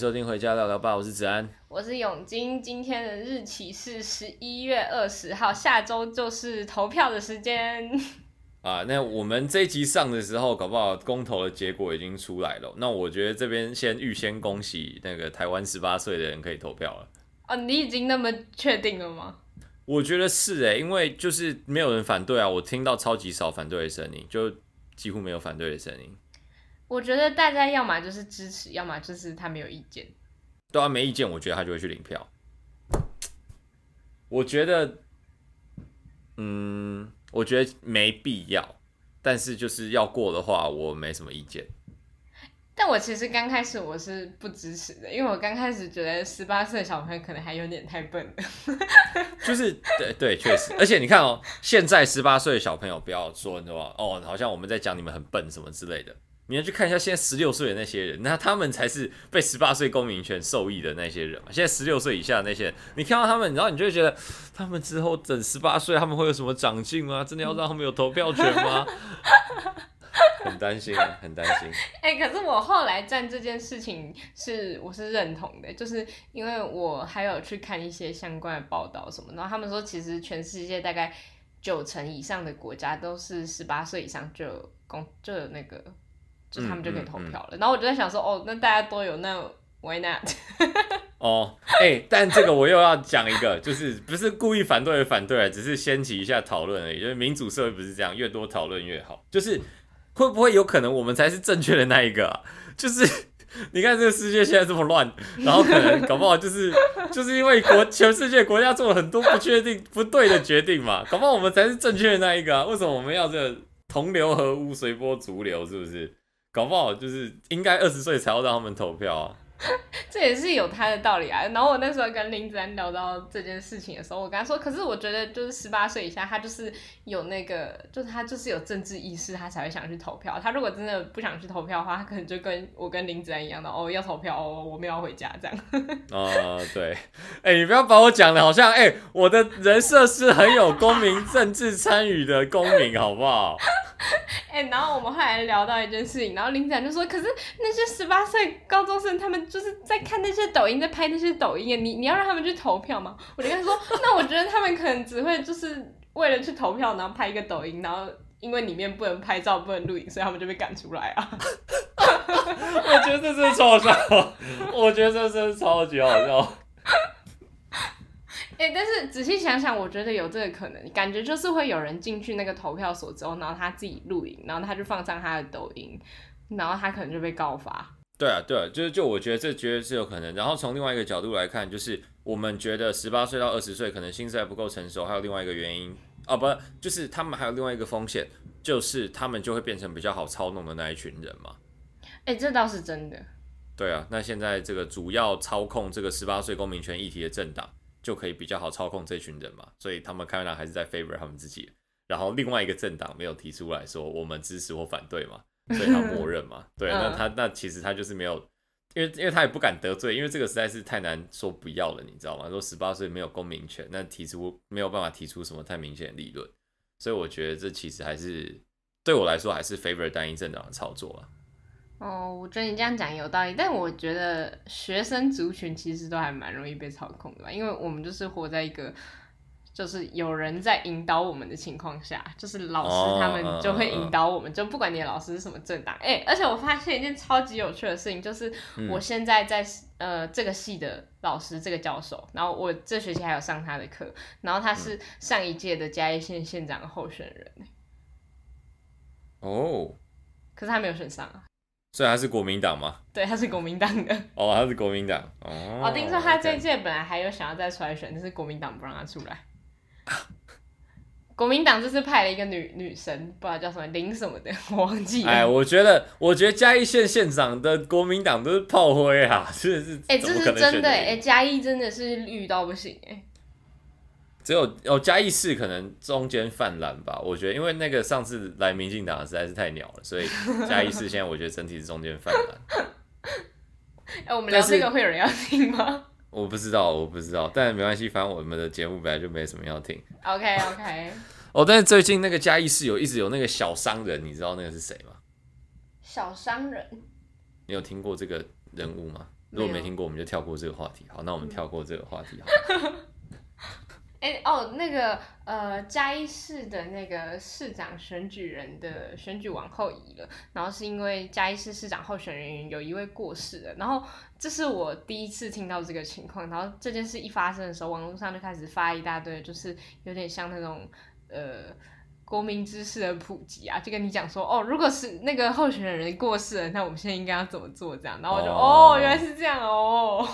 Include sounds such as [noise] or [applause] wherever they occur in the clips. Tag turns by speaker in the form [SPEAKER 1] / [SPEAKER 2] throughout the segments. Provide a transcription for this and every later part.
[SPEAKER 1] 收听《回家聊聊吧》，我是子安，
[SPEAKER 2] 我是永金。今天的日期是十一月二十号，下周就是投票的时间。[laughs]
[SPEAKER 1] 啊，那我们这一集上的时候，搞不好公投的结果已经出来了。那我觉得这边先预先恭喜那个台湾十八岁的人可以投票了。
[SPEAKER 2] 哦，你已经那么确定了吗？
[SPEAKER 1] 我觉得是诶，因为就是没有人反对啊，我听到超级少反对的声音，就几乎没有反对的声音。
[SPEAKER 2] 我觉得大家要么就是支持，要么就是他没有意见。
[SPEAKER 1] 对啊，没意见，我觉得他就会去领票。我觉得，嗯，我觉得没必要，但是就是要过的话，我没什么意见。
[SPEAKER 2] 但我其实刚开始我是不支持的，因为我刚开始觉得十八岁的小朋友可能还有点太笨了。
[SPEAKER 1] 就是对对，确实，而且你看哦，现在十八岁的小朋友不要说什么哦，好像我们在讲你们很笨什么之类的。你要去看一下现在十六岁的那些人，那他们才是被十八岁公民权受益的那些人嘛。现在十六岁以下的那些人，你看到他们，然后你就会觉得，他们之后等十八岁，他们会有什么长进吗？真的要让他们有投票权吗？[laughs] 很担心啊，很担心。[laughs]
[SPEAKER 2] 哎、欸，可是我后来站这件事情是我是认同的，就是因为我还有去看一些相关的报道什么，然后他们说，其实全世界大概九成以上的国家都是十八岁以上就有公就有那个。就他们就可以投票了，然后我就在想说，哦，那大家都有，那 why not？[laughs]
[SPEAKER 1] 哦，哎、欸，但这个我又要讲一个，就是不是故意反对而反对，只是掀起一下讨论而已。就是民主社会不是这样，越多讨论越好。就是会不会有可能我们才是正确的那一个、啊？就是你看这个世界现在这么乱，然后可能搞不好就是就是因为国全世界国家做了很多不确定、不对的决定嘛，搞不好我们才是正确的那一个啊？为什么我们要这同流合污、随波逐流？是不是？搞不好就是应该二十岁才要让他们投票啊。[laughs]
[SPEAKER 2] 这也是有他的道理啊。然后我那时候跟林子安聊到这件事情的时候，我跟他说，可是我觉得就是十八岁以下，他就是有那个，就是他就是有政治意识，他才会想去投票。他如果真的不想去投票的话，他可能就跟我跟林子安一样的哦，要投票哦，我们要回家这样。
[SPEAKER 1] 啊、呃，对，哎、欸，你不要把我讲的好像哎、欸，我的人设是很有公民政治参与的公民，好不好？[laughs]
[SPEAKER 2] 哎、欸，然后我们后来聊到一件事情，然后林子安就说，可是那些十八岁高中生他们。就是在看那些抖音，在拍那些抖音，你你要让他们去投票吗？我就跟他说，[laughs] 那我觉得他们可能只会就是为了去投票，然后拍一个抖音，然后因为里面不能拍照、不能录影，所以他们就被赶出来啊。
[SPEAKER 1] 我觉得这真的超好笑，我觉得这真的超级好笑。
[SPEAKER 2] 哎、欸，但是仔细想想，我觉得有这个可能，感觉就是会有人进去那个投票所之后，然后他自己录影，然后他就放上他的抖音，然后他可能就被告发。
[SPEAKER 1] 对啊，对啊，就是就我觉得这绝对是有可能。然后从另外一个角度来看，就是我们觉得十八岁到二十岁可能心智还不够成熟，还有另外一个原因啊，不，就是他们还有另外一个风险，就是他们就会变成比较好操弄的那一群人嘛。
[SPEAKER 2] 哎，这倒是真的。
[SPEAKER 1] 对啊，那现在这个主要操控这个十八岁公民权议题的政党，就可以比较好操控这群人嘛。所以他们看来还是在 favor 他们自己。然后另外一个政党没有提出来说我们支持或反对嘛。所以他默认嘛，对，那他那其实他就是没有，因为因为他也不敢得罪，因为这个实在是太难说不要了，你知道吗？说十八岁没有公民权，那提出没有办法提出什么太明显的理论，所以我觉得这其实还是对我来说还是 favor 单一政党的操作啊。
[SPEAKER 2] 哦，我觉得你这样讲有道理，但我觉得学生族群其实都还蛮容易被操控的吧，因为我们就是活在一个。就是有人在引导我们的情况下，就是老师他们就会引导我们，就不管你的老师是什么政党，哎，而且我发现一件超级有趣的事情，就是我现在在呃这个系的老师这个教授，然后我这学期还有上他的课，然后他是上一届的嘉义县县长候选人，
[SPEAKER 1] 哦，
[SPEAKER 2] 可是他没有选上。啊，
[SPEAKER 1] 所以他是国民党吗？
[SPEAKER 2] 对，他是国民党的，
[SPEAKER 1] 哦，他是国民党，哦，
[SPEAKER 2] 我听说他这一届本来还有想要再出来选，但是国民党不让他出来。[laughs] 国民党这次派了一个女女神，不知道叫什么林什么的，[laughs] 我忘记了。哎，
[SPEAKER 1] 我觉得，我觉得嘉义县县长的国民党都是炮灰啊，[laughs] 真的是。哎、欸，这是真的哎、欸，
[SPEAKER 2] 嘉义真的是绿到不行哎、欸。
[SPEAKER 1] 只有哦，嘉义市可能中间泛蓝吧，我觉得，因为那个上次来民进党实在是太鸟了，所以嘉义市现在我觉得整体是中间泛蓝。
[SPEAKER 2] 哎、欸，我们聊这个会有人要听吗？
[SPEAKER 1] 我不知道，我不知道，但没关系，反正我们的节目本来就没什么要听。
[SPEAKER 2] OK OK。[laughs]
[SPEAKER 1] 哦，但是最近那个嘉义市有一直有那个小商人，你知道那个是谁吗？
[SPEAKER 2] 小商人，
[SPEAKER 1] 你有听过这个人物吗？如果没听过，我们就跳过这个话题。好，那我们跳过这个话题。好。[laughs]
[SPEAKER 2] 哎、欸、哦，那个呃，嘉义市的那个市长选举人的选举往后移了，然后是因为嘉义市市长候选人有一位过世了，然后这是我第一次听到这个情况，然后这件事一发生的时候，网络上就开始发一大堆，就是有点像那种呃国民知识的普及啊，就跟你讲说哦，如果是那个候选人过世了，那我们现在应该要怎么做这样，然后我就哦，哦，原来是这样哦。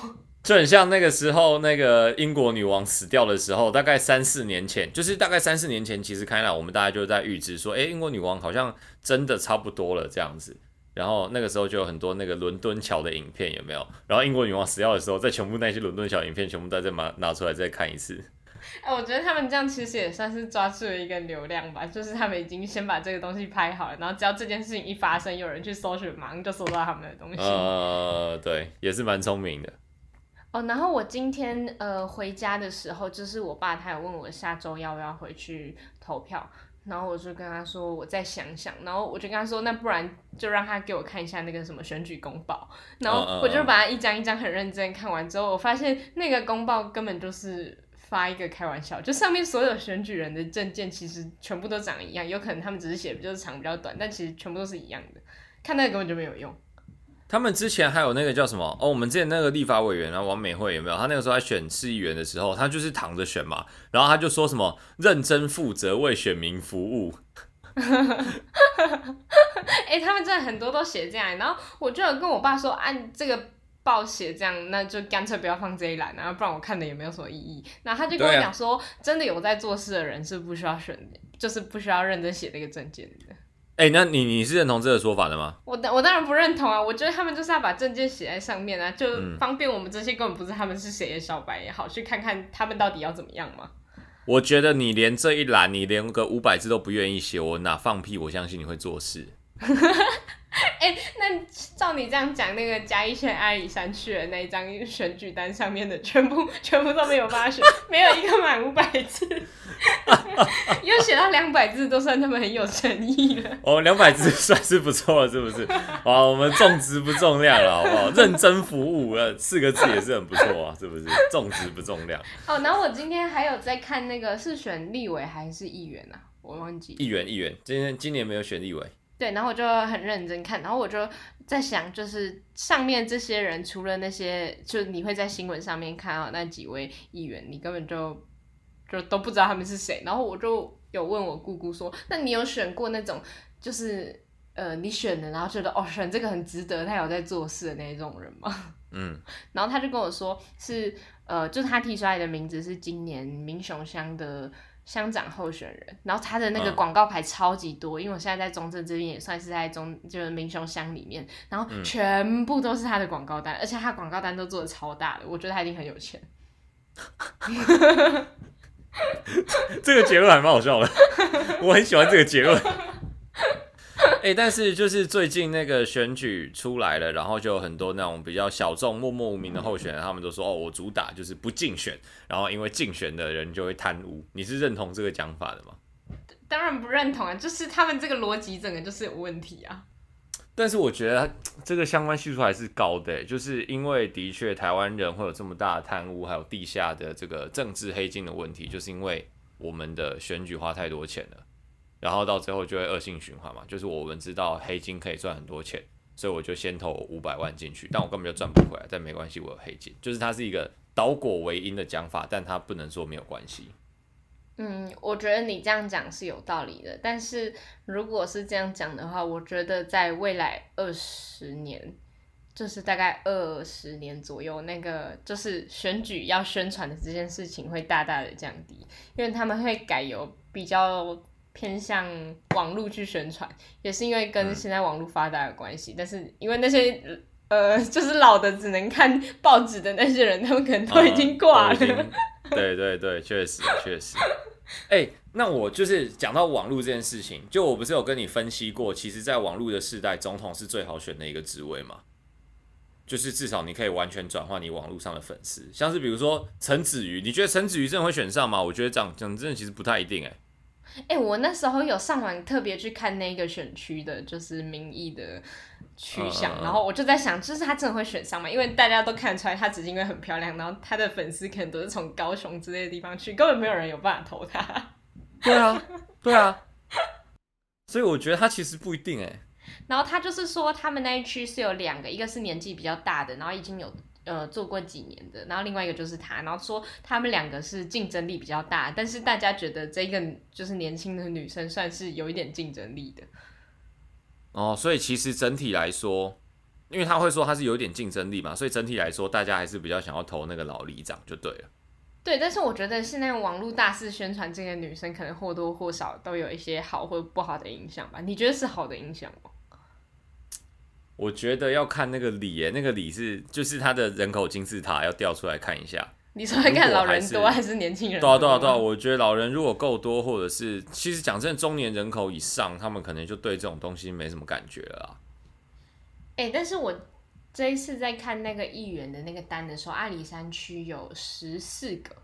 [SPEAKER 1] 就很像那个时候，那个英国女王死掉的时候，大概三四年前，就是大概三四年前，其实开来我们大家就在预知说，哎、欸，英国女王好像真的差不多了这样子。然后那个时候就有很多那个伦敦桥的影片，有没有？然后英国女王死掉的时候，再全部那些伦敦桥影片全部再再拿拿出来再看一次。
[SPEAKER 2] 哎、欸，我觉得他们这样其实也算是抓住了一个流量吧，就是他们已经先把这个东西拍好了，然后只要这件事情一发生，有人去搜寻，马上就搜到他们的东西。
[SPEAKER 1] 呃，对，也是蛮聪明的。
[SPEAKER 2] 哦，然后我今天呃回家的时候，就是我爸他有问我下周要不要回去投票，然后我就跟他说我再想想，然后我就跟他说那不然就让他给我看一下那个什么选举公报，然后我就把它一张一张很认真看完之后，我发现那个公报根本就是发一个开玩笑，就上面所有选举人的证件其实全部都长一样，有可能他们只是写的就是长比较短，但其实全部都是一样的，看那个根本就没有用。
[SPEAKER 1] 他们之前还有那个叫什么哦？我们之前那个立法委员啊，王美惠有没有？他那个时候在选市议员的时候，他就是躺着选嘛，然后他就说什么认真负责为选民服务。
[SPEAKER 2] 哎、欸，他们真的很多都写这样，然后我就有跟我爸说，按这个报写这样，那就干脆不要放这一栏，然后不然我看的也没有什么意义。然后他就跟我讲说，啊、真的有在做事的人是不需要选，就是不需要认真写那个证件的。
[SPEAKER 1] 哎、欸，那你你是认同这个说法的吗？
[SPEAKER 2] 我我当然不认同啊！我觉得他们就是要把证件写在上面啊，就方便我们这些根本不是他们是谁的小白也好，去看看他们到底要怎么样嘛。
[SPEAKER 1] 我觉得你连这一栏，你连个五百字都不愿意写，我哪放屁？我相信你会做事。[laughs] [laughs]
[SPEAKER 2] 哎、欸，那照你这样讲，那个嘉义县阿里山去的那一张选举单上面的全部全部都没有办法选，没有一个满五百字，[laughs] 又写到两百字，都算他们很有诚意了。
[SPEAKER 1] 哦，两百字算是不错了，是不是？哇，我们重质不重量了，好不好？认真服务，呃，四个字也是很不错啊，是不是？重质不重量。
[SPEAKER 2] 哦，然后我今天还有在看那个是选立委还是议员啊？我忘记。
[SPEAKER 1] 议员，议员，今天今年没有选立委。
[SPEAKER 2] 对，然后我就很认真看，然后我就在想，就是上面这些人，除了那些，就你会在新闻上面看到那几位议员，你根本就就都不知道他们是谁。然后我就有问我姑姑说，那你有选过那种，就是呃，你选的，然后觉得哦，选这个很值得，他有在做事的那种人吗？[laughs] 嗯，然后他就跟我说是呃，就是他提出来的名字是今年民雄乡的。乡长候选人，然后他的那个广告牌超级多，嗯、因为我现在在中正这边也算是在中，就是民雄乡里面，然后全部都是他的广告单，嗯、而且他广告单都做的超大的，我觉得他一定很有钱。[laughs]
[SPEAKER 1] 这个结论还蛮好笑的，我很喜欢这个结论。哎、欸，但是就是最近那个选举出来了，然后就有很多那种比较小众、默默无名的候选人，他们都说：“哦，我主打就是不竞选，然后因为竞选的人就会贪污。”你是认同这个讲法的吗？
[SPEAKER 2] 当然不认同啊，就是他们这个逻辑整个就是有问题啊。
[SPEAKER 1] 但是我觉得这个相关系数还是高的，就是因为的确台湾人会有这么大的贪污，还有地下的这个政治黑金的问题，就是因为我们的选举花太多钱了。然后到最后就会恶性循环嘛，就是我们知道黑金可以赚很多钱，所以我就先投五百万进去，但我根本就赚不回来。但没关系，我有黑金，就是它是一个倒果为因的讲法，但它不能说没有关系。
[SPEAKER 2] 嗯，我觉得你这样讲是有道理的，但是如果是这样讲的话，我觉得在未来二十年，就是大概二十年左右，那个就是选举要宣传的这件事情会大大的降低，因为他们会改由比较。偏向网络去宣传，也是因为跟现在网络发达有关系。嗯、但是因为那些呃，就是老的只能看报纸的那些人，他们可能都已经挂了、嗯。[laughs]
[SPEAKER 1] 对对对，确实确实。哎、欸，那我就是讲到网络这件事情，就我不是有跟你分析过，其实，在网络的时代，总统是最好选的一个职位嘛？就是至少你可以完全转换你网络上的粉丝，像是比如说陈子瑜，你觉得陈子瑜真的会选上吗？我觉得讲讲真的，其实不太一定哎、欸。
[SPEAKER 2] 哎、欸，我那时候有上网特别去看那个选区的，就是民意的趋向，然后我就在想，就是他真的会选上吗？因为大家都看得出来，他只是因为很漂亮，然后他的粉丝可能都是从高雄之类的地方去，根本没有人有办法投他。[laughs]
[SPEAKER 1] 对啊，对啊，所以我觉得他其实不一定哎。
[SPEAKER 2] 然后他就是说，他们那一区是有两个，一个是年纪比较大的，然后已经有呃做过几年的，然后另外一个就是他，然后说他们两个是竞争力比较大，但是大家觉得这个就是年轻的女生算是有一点竞争力的。
[SPEAKER 1] 哦，所以其实整体来说，因为他会说他是有点竞争力嘛，所以整体来说，大家还是比较想要投那个老里长就对了。
[SPEAKER 2] 对，但是我觉得现在网络大肆宣传这个女生，可能或多或少都有一些好或不好的影响吧？你觉得是好的影响吗？
[SPEAKER 1] 我觉得要看那个里耶，那个里是就是他的人口金字塔要调出来看一下。
[SPEAKER 2] 你说会看老人多还是年轻人多？
[SPEAKER 1] 多啊多啊对啊！我觉得老人如果够多，或者是其实讲真的，中年人口以上，他们可能就对这种东西没什么感觉了啊。
[SPEAKER 2] 哎、欸，但是我这一次在看那个议员的那个单的时候，阿里山区有十四个，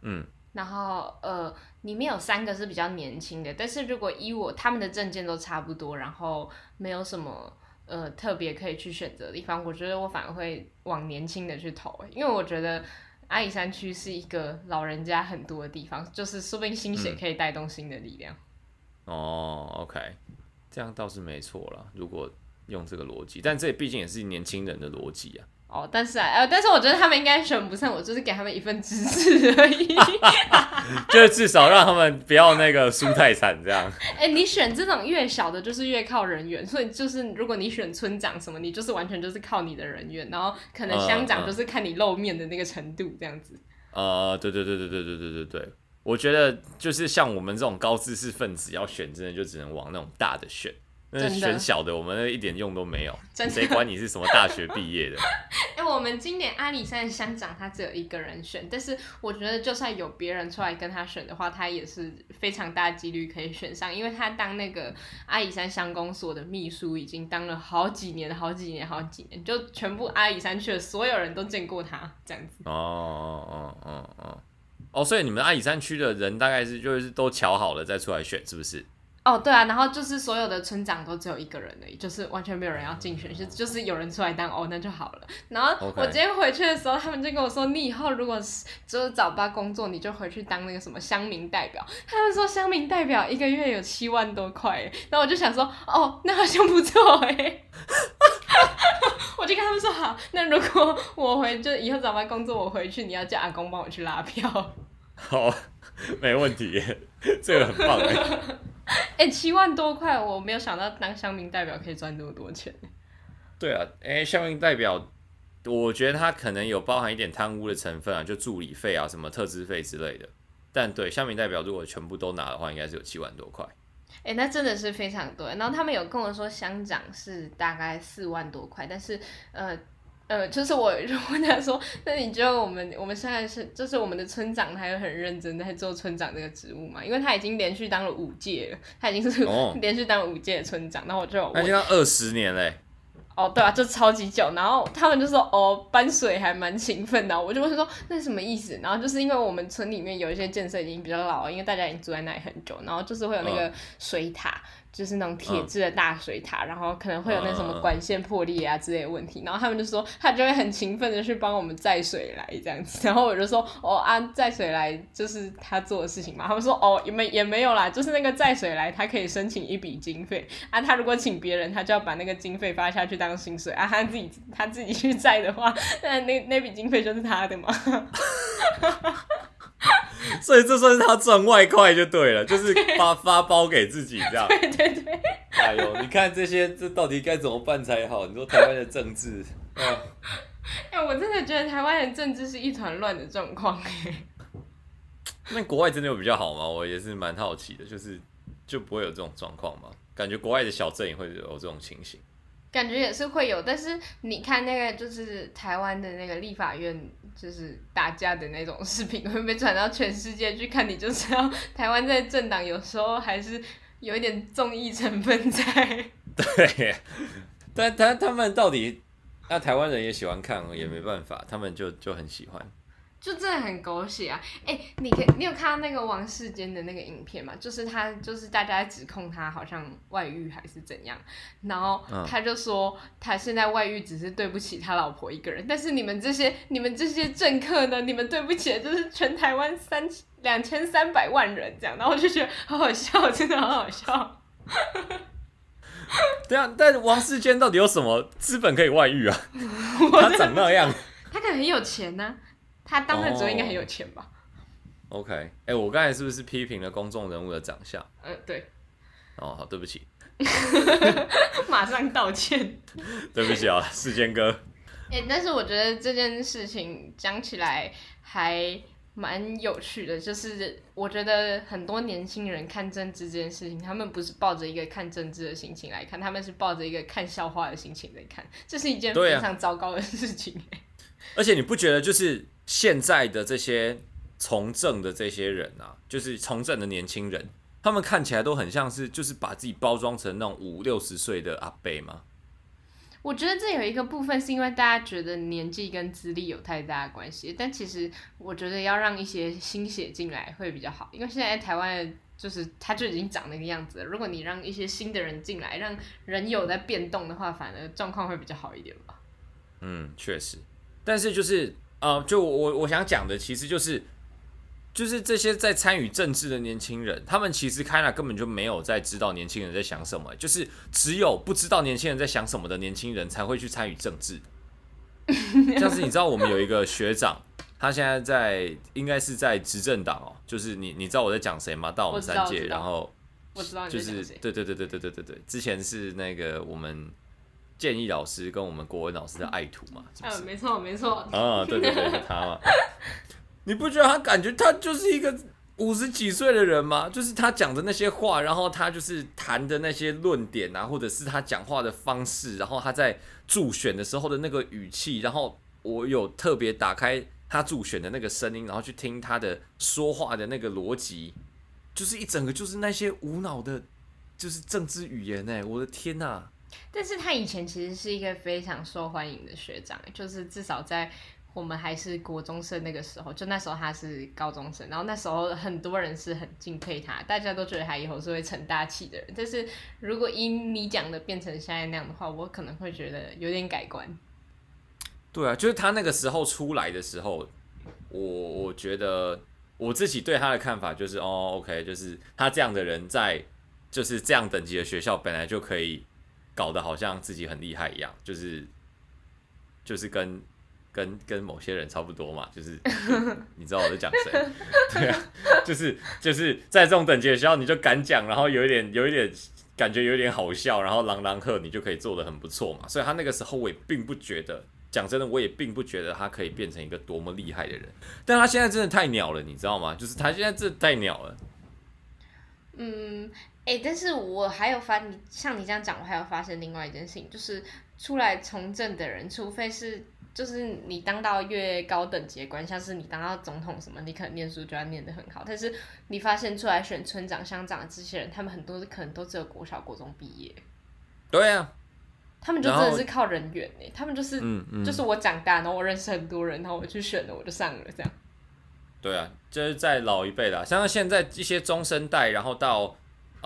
[SPEAKER 1] 嗯，
[SPEAKER 2] 然后呃，里面有三个是比较年轻的，但是如果依我他们的证件都差不多，然后没有什么呃特别可以去选择的地方，我觉得我反而会往年轻的去投，因为我觉得。阿里山区是一个老人家很多的地方，就是说不定新血可以带动新的力量。
[SPEAKER 1] 嗯、哦，OK，这样倒是没错了。如果用这个逻辑，但这毕竟也是年轻人的逻辑啊。
[SPEAKER 2] 哦，但是啊，呃，但是我觉得他们应该选不上我，就是给他们一份支持而已，[laughs]
[SPEAKER 1] 就是至少让他们不要那个输太惨这样。[laughs]
[SPEAKER 2] 哎、欸，你选这种越小的，就是越靠人缘，所以就是如果你选村长什么，你就是完全就是靠你的人缘，然后可能乡长就是看你露面的那个程度这样子。
[SPEAKER 1] 呃，对对对对对对对对对，我觉得就是像我们这种高知识分子要选，真的就只能往那种大的选。那选小的，我们一点用都没有。[laughs] 谁管你是什么大学毕业的？[laughs]
[SPEAKER 2] 哎、欸，我们今年阿里山的乡长他只有一个人选，但是我觉得就算有别人出来跟他选的话，他也是非常大几率可以选上，因为他当那个阿里山乡公所的秘书已经当了好几年、好几年、好几年，就全部阿里山区的所有人都见过他这样子。
[SPEAKER 1] 哦哦哦哦哦，哦，所以你们阿里山区的人大概是就是都瞧好了再出来选，是不是？
[SPEAKER 2] 哦，对啊，然后就是所有的村长都只有一个人而已，就是完全没有人要竞选，就就是有人出来当哦，那就好了。然后我今天回去的时候，他们就跟我说，你以后如果是就是早八工作，你就回去当那个什么乡民代表。他们说乡民代表一个月有七万多块，然后我就想说，哦，那好像不错哎。[laughs] 我就跟他们说好，那如果我回就以后早班工作，我回去你要叫阿公帮我去拉票。[laughs]
[SPEAKER 1] 好，没问题，这个很棒哎。[laughs]
[SPEAKER 2] 哎、欸，七万多块，我没有想到当乡民代表可以赚那么多钱。
[SPEAKER 1] 对啊，哎、欸，乡民代表，我觉得他可能有包含一点贪污的成分啊，就助理费啊，什么特支费之类的。但对，乡民代表如果全部都拿的话，应该是有七万多块。
[SPEAKER 2] 哎、欸，那真的是非常多。然后他们有跟我说，乡长是大概四万多块，但是呃。呃，就是我 [laughs] 就问他说，那你觉得我们我们现在是就是我们的村长，他有很认真在做村长这个职务嘛？因为他已经连续当了五届了，他已经是 [laughs] 连续当了五届的村长。然后我就
[SPEAKER 1] 他已经当二十年嘞。
[SPEAKER 2] 哦，对啊，就超级久。然后他们就说，哦，搬水还蛮勤奋的。我就问说，那什么意思？然后就是因为我们村里面有一些建设已经比较老了，因为大家已经住在那里很久，然后就是会有那个水塔。嗯就是那种铁质的大水塔，嗯，然后可能会有那什么管线破裂啊之类的问题，然后他们就说他就会很勤奋的去帮我们载水来这样子，[laughs] 然后我就说哦啊载水来就是他做的事情嘛，他们说哦也没也没有啦，就是那个载水来他可以申请一笔经费。啊，他如果请别人他就要把那个经费发下去当薪水。啊，他自己他自己去载的话，那那那笔经费就是他的嘛。[laughs] [laughs]
[SPEAKER 1] 所以这算是他赚外快就对了，[laughs] 就是发发包给自己这样。[laughs]
[SPEAKER 2] 对对对。
[SPEAKER 1] 哎呦，你看这些，这到底该怎么办才好？你说台湾的政治，哎、
[SPEAKER 2] 欸，我真的觉得台湾的政治是一团乱的状况。
[SPEAKER 1] 那国外真的有比较好吗？我也是蛮好奇的，就是就不会有这种状况吗？感觉国外的小镇也会有这种情形。
[SPEAKER 2] 感觉也是会有，但是你看那个就是台湾的那个立法院，就是打架的那种视频，会被传到全世界去看，你就知道台湾在政党有时候还是有一点综艺成分在。
[SPEAKER 1] 对，但他他们到底，那台湾人也喜欢看，也没办法，他们就就很喜欢。
[SPEAKER 2] 就真的很狗血啊！哎、欸，你可你有看到那个王世坚的那个影片吗？就是他，就是大家指控他好像外遇还是怎样，然后他就说他现在外遇只是对不起他老婆一个人，但是你们这些你们这些政客呢，你们对不起的就是全台湾三两千三百万人这样，然后我就觉得好好笑，真的好好笑。[laughs]
[SPEAKER 1] 对啊，但王世坚到底有什么资本可以外遇啊？他长那样，
[SPEAKER 2] 他可能很有钱呢、啊。他当的时候应该很有钱吧
[SPEAKER 1] ？OK，哎、欸，我刚才是不是批评了公众人物的长相？
[SPEAKER 2] 呃，对。
[SPEAKER 1] 哦，好，对不起。[laughs]
[SPEAKER 2] 马上道歉。[laughs]
[SPEAKER 1] 对不起啊，世坚哥。
[SPEAKER 2] 哎、欸，但是我觉得这件事情讲起来还蛮有趣的，就是我觉得很多年轻人看政治这件事情，他们不是抱着一个看政治的心情来看，他们是抱着一个看笑话的心情在看，这是一件非常糟糕的事情。啊、
[SPEAKER 1] 而且你不觉得就是？现在的这些从政的这些人啊，就是从政的年轻人，他们看起来都很像是，就是把自己包装成那种五六十岁的阿伯吗？
[SPEAKER 2] 我觉得这有一个部分是因为大家觉得年纪跟资历有太大的关系，但其实我觉得要让一些新血进来会比较好，因为现在台湾就是他就已经长那个样子了。如果你让一些新的人进来，让人有在变动的话，反而状况会比较好一点吧。
[SPEAKER 1] 嗯，确实，但是就是。啊、呃，就我我想讲的，其实就是，就是这些在参与政治的年轻人，他们其实开了根本就没有在知道年轻人在想什么，就是只有不知道年轻人在想什么的年轻人才会去参与政治。像是你知道，我们有一个学长，他现在在应该是在执政党哦，就是你你知道我在讲谁吗？到我们三届，然后
[SPEAKER 2] 我知道
[SPEAKER 1] 就是对对对对对对对对，之前是那个我们。建议老师跟我们国文老师的爱徒嘛，是是
[SPEAKER 2] 嗯，没错没错。
[SPEAKER 1] 啊，对对对，是他嘛。[laughs] 你不觉得他感觉他就是一个五十几岁的人吗？就是他讲的那些话，然后他就是谈的那些论点啊，或者是他讲话的方式，然后他在助选的时候的那个语气，然后我有特别打开他助选的那个声音，然后去听他的说话的那个逻辑，就是一整个就是那些无脑的，就是政治语言哎，我的天呐！
[SPEAKER 2] 但是他以前其实是一个非常受欢迎的学长，就是至少在我们还是国中生那个时候，就那时候他是高中生，然后那时候很多人是很敬佩他，大家都觉得他以后是会成大器的人。但是如果以你讲的变成现在那样的话，我可能会觉得有点改观。
[SPEAKER 1] 对啊，就是他那个时候出来的时候，我我觉得我自己对他的看法就是，哦，OK，就是他这样的人在就是这样等级的学校本来就可以。搞得好像自己很厉害一样，就是就是跟跟跟某些人差不多嘛，就是 [laughs] 你知道我在讲谁？[laughs] 对啊，就是就是在这种等级的学校，你就敢讲，然后有一点有一点感觉有点好笑，然后朗朗喝你就可以做的很不错嘛。所以他那个时候我也并不觉得，讲真的，我也并不觉得他可以变成一个多么厉害的人。但他现在真的太鸟了，你知道吗？就是他现在真的太鸟了。
[SPEAKER 2] 嗯。哎、欸，但是我还有发，你像你这样讲，我还有发现另外一件事情，就是出来从政的人，除非是就是你当到越高等级的官，像是你当到总统什么，你可能念书就要念得很好。但是你发现出来选村长、乡长的这些人，他们很多可能都只有国小、国中毕业。
[SPEAKER 1] 对啊，
[SPEAKER 2] 他们就真的是靠人缘哎，他们就是
[SPEAKER 1] 嗯嗯，
[SPEAKER 2] 就是我长大，然后我认识很多人，然后我去选了，我就上了这样。
[SPEAKER 1] 对啊，就是在老一辈的，像现在一些中生代，然后到。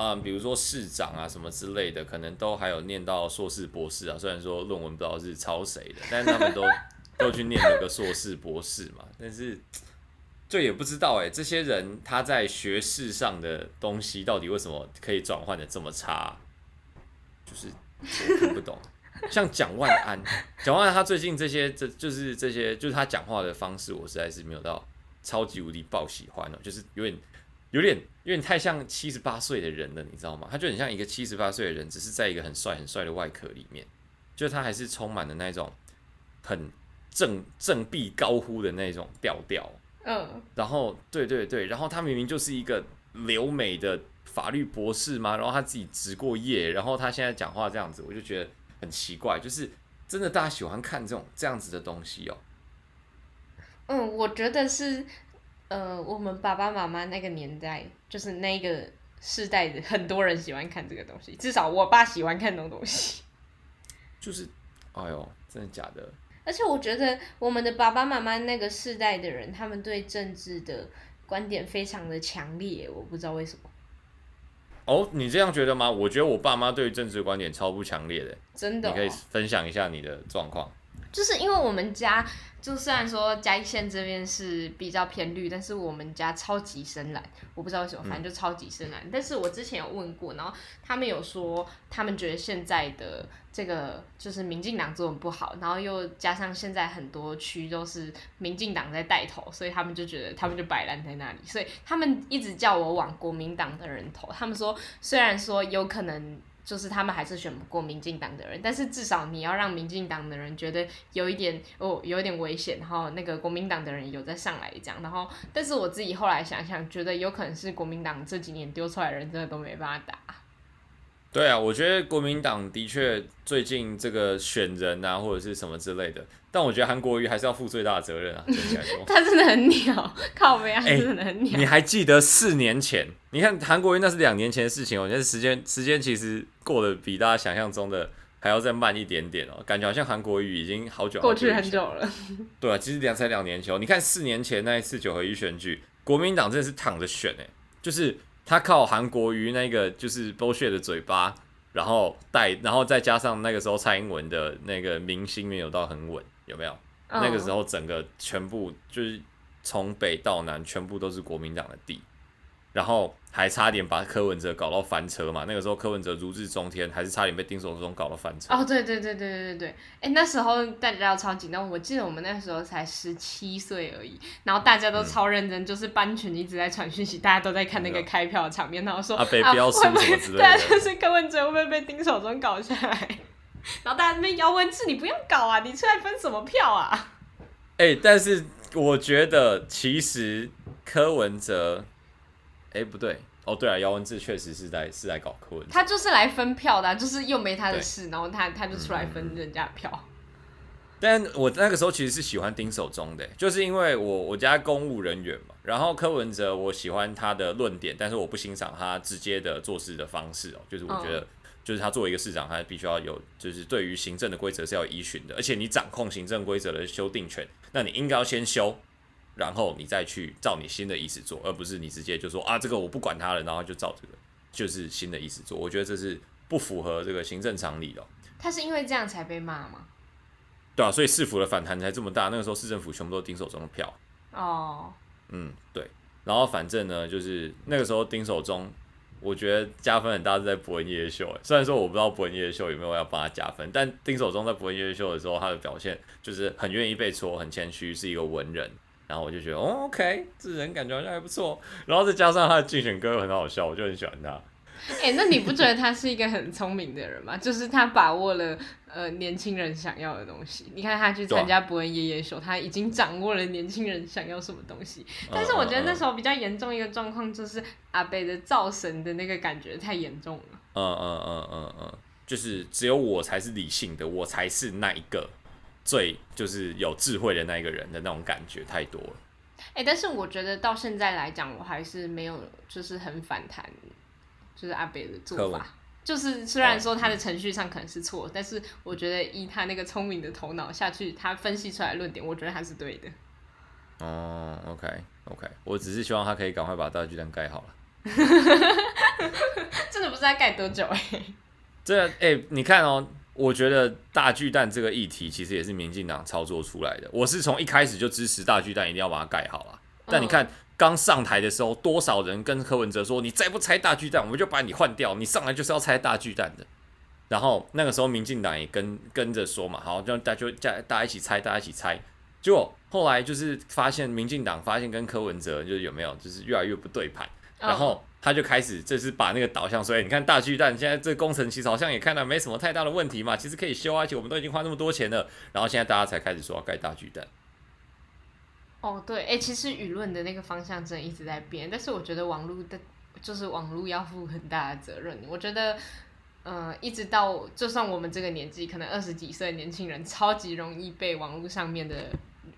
[SPEAKER 1] 嗯，比如说市长啊什么之类的，可能都还有念到硕士博士啊。虽然说论文不知道是抄谁的，但是他们都 [laughs] 都去念了个硕士博士嘛。但是就也不知道哎、欸，这些人他在学士上的东西到底为什么可以转换的这么差？就是我听不懂。像蒋万安，蒋万安他最近这些，这就是这些，就是他讲话的方式，我实在是没有到超级无敌爆喜欢哦，就是有点。有点有点太像七十八岁的人了，你知道吗？他就很像一个七十八岁的人，只是在一个很帅很帅的外壳里面，就他还是充满了那种很振振臂高呼的那种调调。嗯，然后对对对，然后他明明就是一个留美的法律博士嘛，然后他自己执过业，然后他现在讲话这样子，我就觉得很奇怪，就是真的大家喜欢看这种这样子的东西哦。
[SPEAKER 2] 嗯，我觉得是。呃，我们爸爸妈妈那个年代，就是那个世代的很多人喜欢看这个东西，至少我爸喜欢看这种东西。
[SPEAKER 1] 就是，哎呦，真的假的？
[SPEAKER 2] 而且我觉得我们的爸爸妈妈那个世代的人，他们对政治的观点非常的强烈，我不知道为什么。
[SPEAKER 1] 哦，你这样觉得吗？我觉得我爸妈对政治观点超不强烈的，
[SPEAKER 2] 真的哦。
[SPEAKER 1] 你可以分享一下你的状况。
[SPEAKER 2] 就是因为我们家，就虽然说嘉义县这边是比较偏绿，但是我们家超级深蓝，我不知道为什么，反正就超级深蓝。嗯、但是我之前有问过，然后他们有说，他们觉得现在的这个就是民进党做的不好，然后又加上现在很多区都是民进党在带头，所以他们就觉得他们就摆烂在那里，所以他们一直叫我往国民党的人投。他们说，虽然说有可能。就是他们还是选不过民进党的人，但是至少你要让民进党的人觉得有一点哦，有一点危险，然后那个国民党的人有在上来这样，然后但是我自己后来想想，觉得有可能是国民党这几年丢出来的人真的都没办法打。
[SPEAKER 1] 对啊，我觉得国民党的确最近这个选人啊，或者是什么之类的，但我觉得韩国瑜还是要负最大的责任啊。真的 [laughs]
[SPEAKER 2] 他真的很鸟，靠北啊，真的很鸟。
[SPEAKER 1] 你还记得四年前？你看韩国瑜那是两年前的事情哦，那时间时间其实过得比大家想象中的还要再慢一点点哦，感觉好像韩国瑜已经好久，
[SPEAKER 2] 过去很久了。
[SPEAKER 1] 对啊，其实两才两年前哦，你看四年前那一次九合一选举，国民党真的是躺着选哎，就是。他靠韩国瑜那个就是 bullshit 的嘴巴，然后带，然后再加上那个时候蔡英文的那个民心没有到很稳，有没有？Oh. 那个时候整个全部就是从北到南全部都是国民党的地。然后还差点把柯文哲搞到翻车嘛？那个时候柯文哲如日中天，还是差点被丁守中搞到翻车。
[SPEAKER 2] 哦，对对对对对对对，哎，那时候大家要超紧张。我记得我们那时候才十七岁而已，然后大家都超认真，嗯、就是班群一直在传讯息，大家都在看那个开票的场面，然后说啊，
[SPEAKER 1] 被不要输什么之类的。
[SPEAKER 2] 对啊，就是柯文哲会不会被丁守中搞下来？然后大家那边姚文智，你不用搞啊，你出来分什么票啊？
[SPEAKER 1] 哎，但是我觉得其实柯文哲。哎，不对，哦，对啊，姚文智确实是在是在搞柯文哲，
[SPEAKER 2] 他就是来分票的，啊，就是又没他的事，然后他他就出来分人家的票。嗯、
[SPEAKER 1] 但我那个时候其实是喜欢丁守中的，就是因为我我家公务人员嘛，然后柯文哲我喜欢他的论点，但是我不欣赏他直接的做事的方式哦，就是我觉得，就是他作为一个市长，他必须要有，就是对于行政的规则是要依循的，而且你掌控行政规则的修订权，那你应该要先修。然后你再去照你新的意思做，而不是你直接就说啊，这个我不管他了，然后就照这个就是新的意思做。我觉得这是不符合这个行政常理的。
[SPEAKER 2] 他是因为这样才被骂吗？
[SPEAKER 1] 对啊，所以市府的反弹才这么大。那个时候市政府全部都盯手中的票。
[SPEAKER 2] 哦，
[SPEAKER 1] 嗯，对。然后反正呢，就是那个时候盯守中，我觉得加分很大是在伯恩夜夜秀。虽然说我不知道伯恩夜夜秀有没有要帮他加分，但丁守中在伯恩夜夜秀的时候，他的表现就是很愿意被戳，很谦虚，是一个文人。然后我就觉得，哦，OK，这人感觉好像还不错。然后再加上他的竞选歌很好笑，我就很喜欢他。
[SPEAKER 2] 哎、欸，那你不觉得他是一个很聪明的人吗？[laughs] 就是他把握了呃年轻人想要的东西。你看他去参加伯恩夜夜秀，啊、他已经掌握了年轻人想要什么东西。但是我觉得那时候比较严重一个状况就是阿北的造神的那个感觉太严重了。
[SPEAKER 1] 嗯嗯嗯嗯嗯，就是只有我才是理性的，我才是那一个。最就是有智慧的那一个人的那种感觉太多了。
[SPEAKER 2] 哎、欸，但是我觉得到现在来讲，我还是没有就是很反弹，就是阿北的做法。就是虽然说他的程序上可能是错，哦、但是我觉得以他那个聪明的头脑下去，他分析出来的论点，我觉得他是对的。
[SPEAKER 1] 哦，OK OK，我只是希望他可以赶快把大巨蛋盖好了。[laughs]
[SPEAKER 2] 真的不知道盖多久哎、欸。
[SPEAKER 1] 这哎、欸，你看哦。我觉得大巨蛋这个议题其实也是民进党操作出来的。我是从一开始就支持大巨蛋，一定要把它盖好啊。但你看刚上台的时候，多少人跟柯文哲说：“你再不拆大巨蛋，我们就把你换掉。你上来就是要拆大巨蛋的。”然后那个时候民进党也跟跟着说嘛，好，就大家就大家一起拆，大家一起拆。结果后来就是发现民进党发现跟柯文哲就是有没有就是越来越不对盘，然后。他就开始，就是把那个导向说，所以你看大巨蛋现在这工程其实好像也看到没什么太大的问题嘛，其实可以修啊，而且我们都已经花那么多钱了，然后现在大家才开始说要盖大巨蛋。
[SPEAKER 2] 哦，对，哎、其实舆论的那个方向真的一直在变，但是我觉得网络的，就是网络要负很大的责任。我觉得，嗯、一直到就算我们这个年纪，可能二十几岁年轻人，超级容易被网络上面的。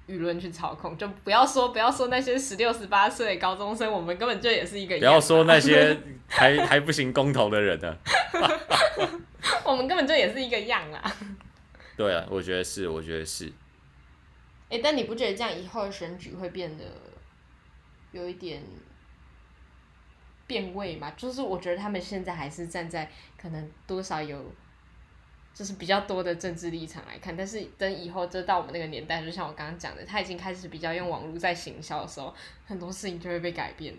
[SPEAKER 2] 舆论去操控，就不要说不要说那些十六十八岁高中生，我们根本就也是一个样。
[SPEAKER 1] 不要说那些 [laughs] 还还不行公投的人呢，[laughs]
[SPEAKER 2] 我们根本就也是一个样啊。
[SPEAKER 1] 对啊，我觉得是，我觉得是。
[SPEAKER 2] 哎、欸，但你不觉得这样以后的选举会变得有一点变味吗？就是我觉得他们现在还是站在可能多少有，就是比较多的政治立场来看，但是等以后就到我们那个年代，就像我刚刚讲的，他已经开始比较用网络在行销的时候，很多事情就会被改变。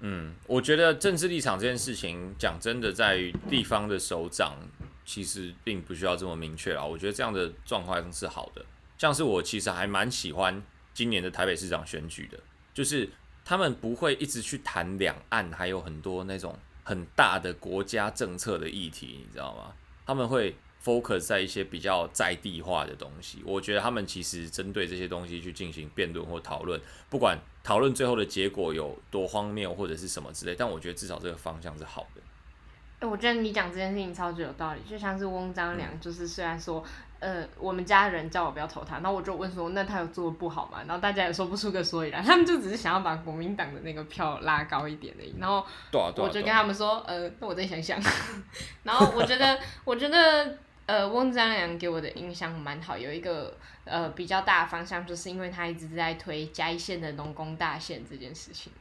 [SPEAKER 1] 嗯，我觉得政治立场这件事情，讲真的，在于地方的首长，其实并不需要这么明确啊。我觉得这样的状况是好的。像是我其实还蛮喜欢今年的台北市长选举的，就是他们不会一直去谈两岸，还有很多那种很大的国家政策的议题，你知道吗？他们会 focus 在一些比较在地化的东西。我觉得他们其实针对这些东西去进行辩论或讨论，不管讨论最后的结果有多荒谬或者是什么之类，但我觉得至少这个方向是好的。
[SPEAKER 2] 欸，我觉得你讲这件事情超级有道理，就像是翁章良，就是虽然说，呃，我们家人叫我不要投他，那我就问说，那他有做的不好吗？然后大家也说不出个所以然，他们就只是想要把国民党的那个票拉高一点而已。然后我就跟他们说，呃，那我再想想。[laughs] 然后我觉得，我觉得，呃，翁章梁给我的印象蛮好，有一个呃比较大的方向，就是因为他一直在推嘉义县的农工大县这件事情。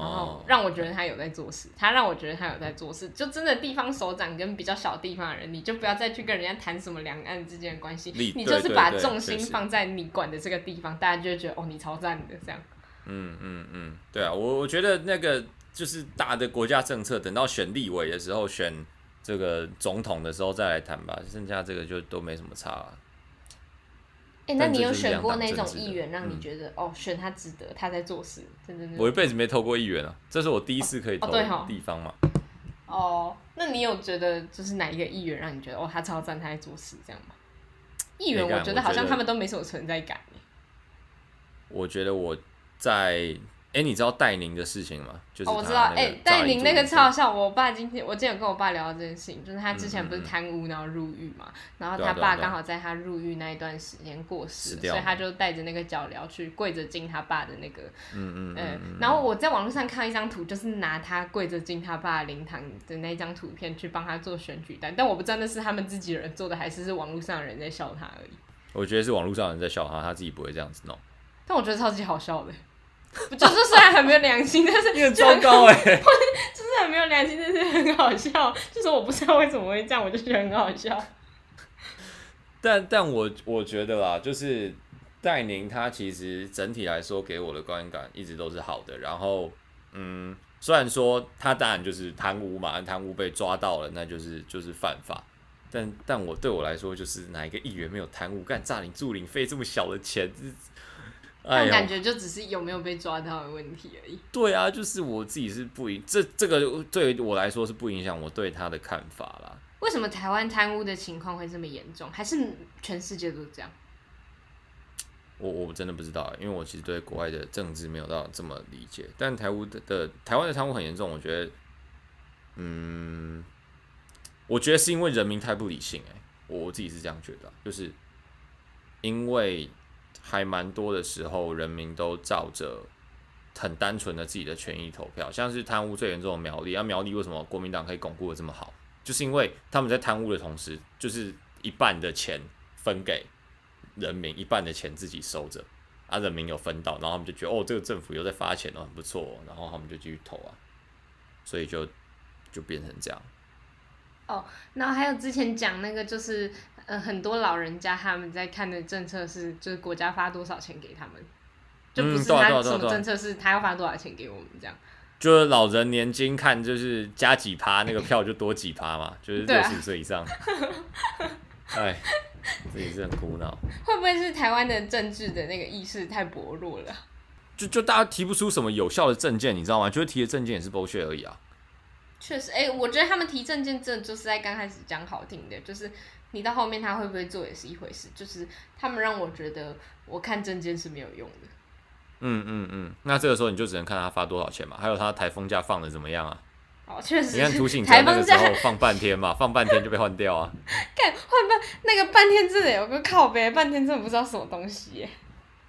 [SPEAKER 2] 然后让我觉得他有在做事，他让我觉得他有在做事，就真的地方首长跟比较小地方的人，你就不要再去跟人家谈什么两岸之间的关系，你就是把重心放在你管的这个地方，大家就会觉得哦，你超赞的这样。
[SPEAKER 1] 嗯嗯嗯，对啊，我我觉得那个就是大的国家政策，等到选立委的时候，选这个总统的时候再来谈吧，剩下这个就都没什么差了。
[SPEAKER 2] 哎、欸，那你有选过那种议员，让你觉得、嗯、哦，选他值得，他在做事，真的。
[SPEAKER 1] 我一辈子没投过议员啊，这是我第一次可以投的地方嘛。
[SPEAKER 2] 哦，哦，那你有觉得就是哪一个议员让你觉得哦，他超赞，他在做事这样吗？议员，我觉得好像他们都没什么存在感。
[SPEAKER 1] 我觉得我在。哎、欸，你知道戴宁的事情吗？就是
[SPEAKER 2] 哦，我知道。哎、欸，戴宁那个超好笑。我爸今天，我今天有跟我爸聊到这件事情，就是他之前不是贪污然后入狱嘛，然后他爸刚好在他入狱那一段时间过世，所以他就带着那个脚镣去跪着敬他爸的那个，嗯嗯嗯。然后我在网络上看一张图，就是拿他跪着敬他爸灵堂的那张图片去帮他做选举单，但我不知道那是他们自己人做的，还是是网络上的人在笑他而已。
[SPEAKER 1] 我觉得是网络上的人在笑他，他自己不会这样子弄。
[SPEAKER 2] 但我觉得超级好笑的。[laughs] 不就是虽然很没有良心，但是 [laughs]
[SPEAKER 1] 你很糟糕哎，[laughs]
[SPEAKER 2] 就是很没有良心，但是很好笑。就是我不知道为什么会这样，我就觉得很好笑。
[SPEAKER 1] 但但我我觉得啦，就是戴宁他其实整体来说给我的观感一直都是好的。然后嗯，虽然说他当然就是贪污嘛，贪污被抓到了，那就是就是犯法。但但我对我来说，就是哪一个议员没有贪污，干诈领助理费这么小的钱？
[SPEAKER 2] 但感觉就只是有没有被抓到的问题而已。
[SPEAKER 1] 对啊，就是我自己是不影，这这个对于我来说是不影响我对他的看法啦。
[SPEAKER 2] 为什么台湾贪污的情况会这么严重？还是全世界都这样？
[SPEAKER 1] 我我真的不知道，因为我其实对国外的政治没有到这么理解。但台湾的的台湾的贪污很严重，我觉得，嗯，我觉得是因为人民太不理性哎、欸，我自己是这样觉得，就是因为。还蛮多的时候，人民都照着很单纯的自己的权益投票，像是贪污最严重的苗栗，啊苗栗为什么国民党可以巩固的这么好？就是因为他们在贪污的同时，就是一半的钱分给人民，一半的钱自己收着，啊人民有分到，然后他们就觉得哦这个政府又在发钱哦，很不错，然后他们就继续投啊，所以就就变成这样。
[SPEAKER 2] 哦，然后还有之前讲那个就是。呃，很多老人家他们在看的政策是，就是国家发多少钱给他们，就不是他什么政策是他要发多少钱给我们这样。
[SPEAKER 1] 就是老人年金看就是加几趴，那个 [laughs] 票就多几趴嘛，就是六十岁以上。哎，自己是很苦恼。[laughs]
[SPEAKER 2] 会不会是台湾的政治的那个意识太薄弱了？
[SPEAKER 1] 就就大家提不出什么有效的证件，你知道吗？就是提的证件也是 bullshit 而已啊。
[SPEAKER 2] 确实，哎、欸，我觉得他们提证件，这就是在刚开始讲好听的，就是。你到后面他会不会做也是一回事，就是他们让我觉得我看证件是没有用的。
[SPEAKER 1] 嗯嗯嗯，那这个时候你就只能看他发多少钱嘛，还有他台风假放的怎么样啊？
[SPEAKER 2] 哦，确实。
[SPEAKER 1] 你看图形在那个时候放半天嘛，放半天就被换掉啊。[laughs]
[SPEAKER 2] 看换半那个半天真的有个靠背，半天真的不知道什么东西耶。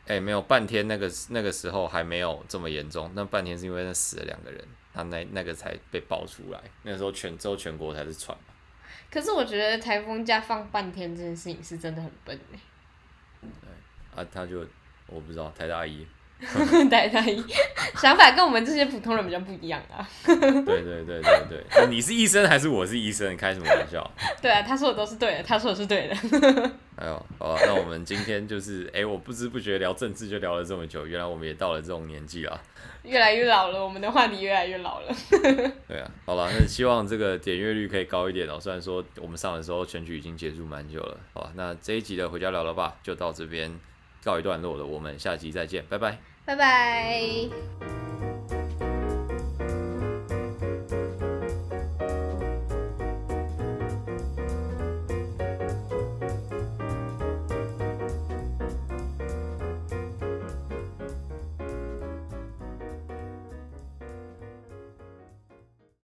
[SPEAKER 1] 哎、欸，没有半天那个那个时候还没有这么严重，那半天是因为那死了两个人，他那那个才被爆出来，那个时候全州全国才是传。
[SPEAKER 2] 可是我觉得台风假放半天这件事情是真的很笨哎。
[SPEAKER 1] 啊，他就我不知道台大一。
[SPEAKER 2] 台大医想法跟我们这些普通人比较不一样啊。
[SPEAKER 1] 对对对对对，你是医生还是我是医生？开什么玩笑？[laughs]
[SPEAKER 2] 对啊，他说的都是对的，他说的是对的。[laughs]
[SPEAKER 1] 哎呦，好啊，那我们今天就是，哎、欸，我不知不觉聊政治就聊了这么久，原来我们也到了这种年纪了，
[SPEAKER 2] 越来越老了，我们的话题越来越老了。[laughs]
[SPEAKER 1] 对啊，好了，那希望这个点阅率可以高一点哦。虽然说我们上的时候选举已经结束蛮久了，好吧，那这一集的回家聊了吧，就到这边告一段落了，我们下集再见，拜拜。
[SPEAKER 2] 拜拜。